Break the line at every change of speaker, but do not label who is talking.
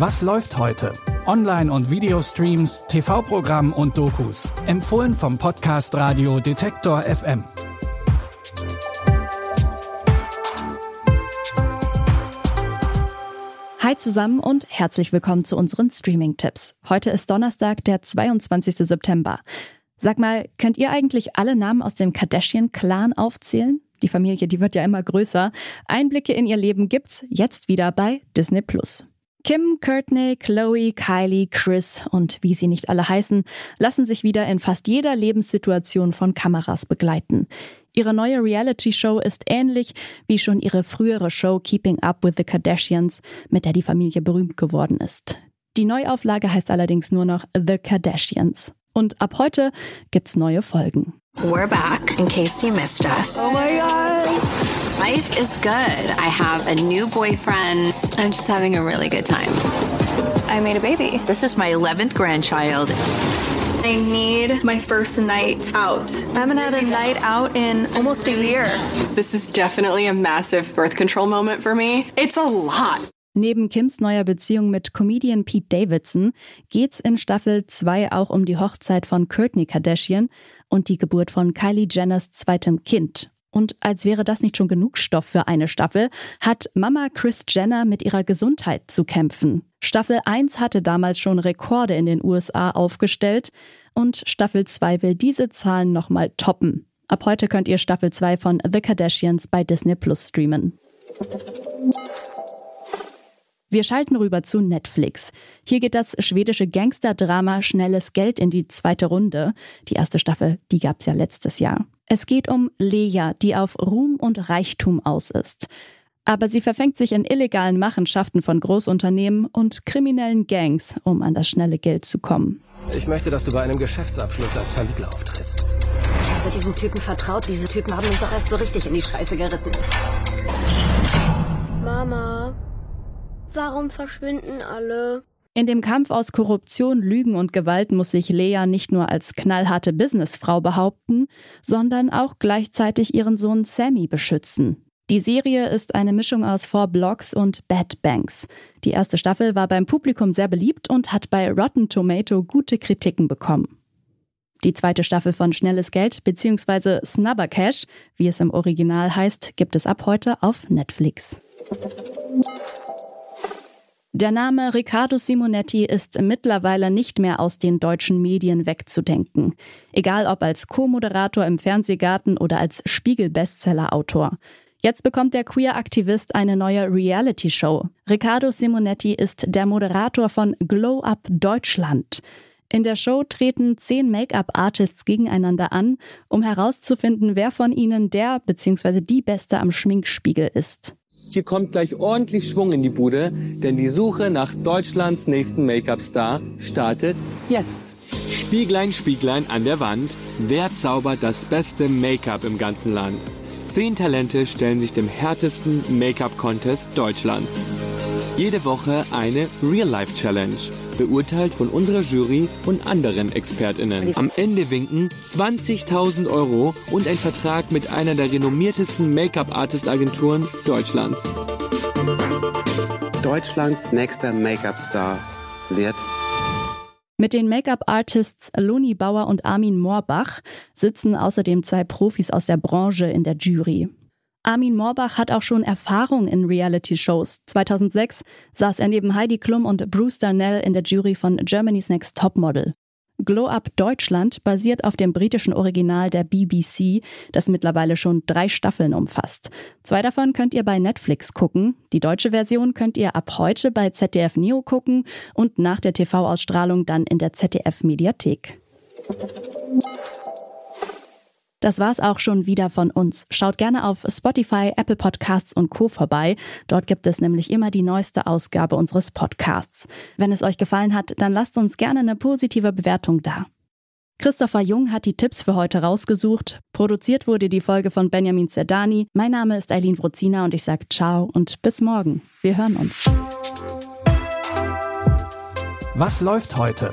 Was läuft heute? Online- und Videostreams, TV-Programm und Dokus. Empfohlen vom Podcast Radio Detektor FM.
Hi zusammen und herzlich willkommen zu unseren Streaming-Tipps. Heute ist Donnerstag, der 22. September. Sag mal, könnt ihr eigentlich alle Namen aus dem Kardashian-Clan aufzählen? Die Familie, die wird ja immer größer. Einblicke in ihr Leben gibt's jetzt wieder bei Disney Plus. Kim, Courtney, Chloe, Kylie, Chris und wie sie nicht alle heißen, lassen sich wieder in fast jeder Lebenssituation von Kameras begleiten. Ihre neue Reality-Show ist ähnlich wie schon ihre frühere Show Keeping Up with the Kardashians, mit der die Familie berühmt geworden ist. Die Neuauflage heißt allerdings nur noch The Kardashians. Und ab heute gibt's neue Folgen.
We're back in case you missed us.
Oh my god.
Life is good. I have a new boyfriend. I'm just having a really good time.
I made a baby.
This is my 11th grandchild.
I need my first night out. I haven't had a night out in almost a year.
This is definitely a massive birth control moment for me. It's a lot.
Neben Kims neuer Beziehung mit Comedian Pete Davidson geht's in Staffel 2 auch um die Hochzeit von Kourtney Kardashian und die Geburt von Kylie Jenners zweitem Kind. Und als wäre das nicht schon genug Stoff für eine Staffel, hat Mama Chris Jenner mit ihrer Gesundheit zu kämpfen. Staffel 1 hatte damals schon Rekorde in den USA aufgestellt und Staffel 2 will diese Zahlen nochmal toppen. Ab heute könnt ihr Staffel 2 von The Kardashians bei Disney Plus streamen. Wir schalten rüber zu Netflix. Hier geht das schwedische Gangsterdrama Schnelles Geld in die zweite Runde. Die erste Staffel, die gab's ja letztes Jahr. Es geht um Lea, die auf Ruhm und Reichtum aus ist. Aber sie verfängt sich in illegalen Machenschaften von Großunternehmen und kriminellen Gangs, um an das schnelle Geld zu kommen.
Ich möchte, dass du bei einem Geschäftsabschluss als Vermittler auftrittst.
Ich habe diesen Typen vertraut. Diese Typen haben mich doch erst so richtig in die Scheiße geritten.
Mama, warum verschwinden alle?
In dem Kampf aus Korruption, Lügen und Gewalt muss sich Lea nicht nur als knallharte Businessfrau behaupten, sondern auch gleichzeitig ihren Sohn Sammy beschützen. Die Serie ist eine Mischung aus Four Blocks und Bad Banks. Die erste Staffel war beim Publikum sehr beliebt und hat bei Rotten Tomato gute Kritiken bekommen. Die zweite Staffel von Schnelles Geld bzw. Snubber Cash, wie es im Original heißt, gibt es ab heute auf Netflix. Der Name Riccardo Simonetti ist mittlerweile nicht mehr aus den deutschen Medien wegzudenken. Egal ob als Co-Moderator im Fernsehgarten oder als Spiegel-Bestseller-Autor. Jetzt bekommt der Queer-Aktivist eine neue Reality-Show. Riccardo Simonetti ist der Moderator von Glow Up Deutschland. In der Show treten zehn Make-up-Artists gegeneinander an, um herauszufinden, wer von ihnen der bzw. die Beste am Schminkspiegel ist.
Hier kommt gleich ordentlich Schwung in die Bude, denn die Suche nach Deutschlands nächsten Make-up-Star startet jetzt. Spieglein, Spieglein an der Wand, wer zaubert das beste Make-up im ganzen Land? Zehn Talente stellen sich dem härtesten Make-up-Contest Deutschlands. Jede Woche eine Real-Life-Challenge, beurteilt von unserer Jury und anderen ExpertInnen. Am Ende winken 20.000 Euro und ein Vertrag mit einer der renommiertesten Make-up-Artist-Agenturen Deutschlands.
Deutschlands nächster Make-up-Star wird
mit den Make-up-Artists Loni Bauer und Armin Moorbach sitzen außerdem zwei Profis aus der Branche in der Jury. Armin Moorbach hat auch schon Erfahrung in Reality-Shows. 2006 saß er neben Heidi Klum und Bruce Darnell in der Jury von Germany's Next Topmodel. Glow Up Deutschland basiert auf dem britischen Original der BBC, das mittlerweile schon drei Staffeln umfasst. Zwei davon könnt ihr bei Netflix gucken. Die deutsche Version könnt ihr ab heute bei ZDF Neo gucken und nach der TV-Ausstrahlung dann in der ZDF Mediathek. Das war's auch schon wieder von uns. Schaut gerne auf Spotify, Apple Podcasts und Co. vorbei. Dort gibt es nämlich immer die neueste Ausgabe unseres Podcasts. Wenn es euch gefallen hat, dann lasst uns gerne eine positive Bewertung da. Christopher Jung hat die Tipps für heute rausgesucht. Produziert wurde die Folge von Benjamin Zerdani. Mein Name ist Eileen Wrozina und ich sage ciao und bis morgen. Wir hören uns.
Was läuft heute?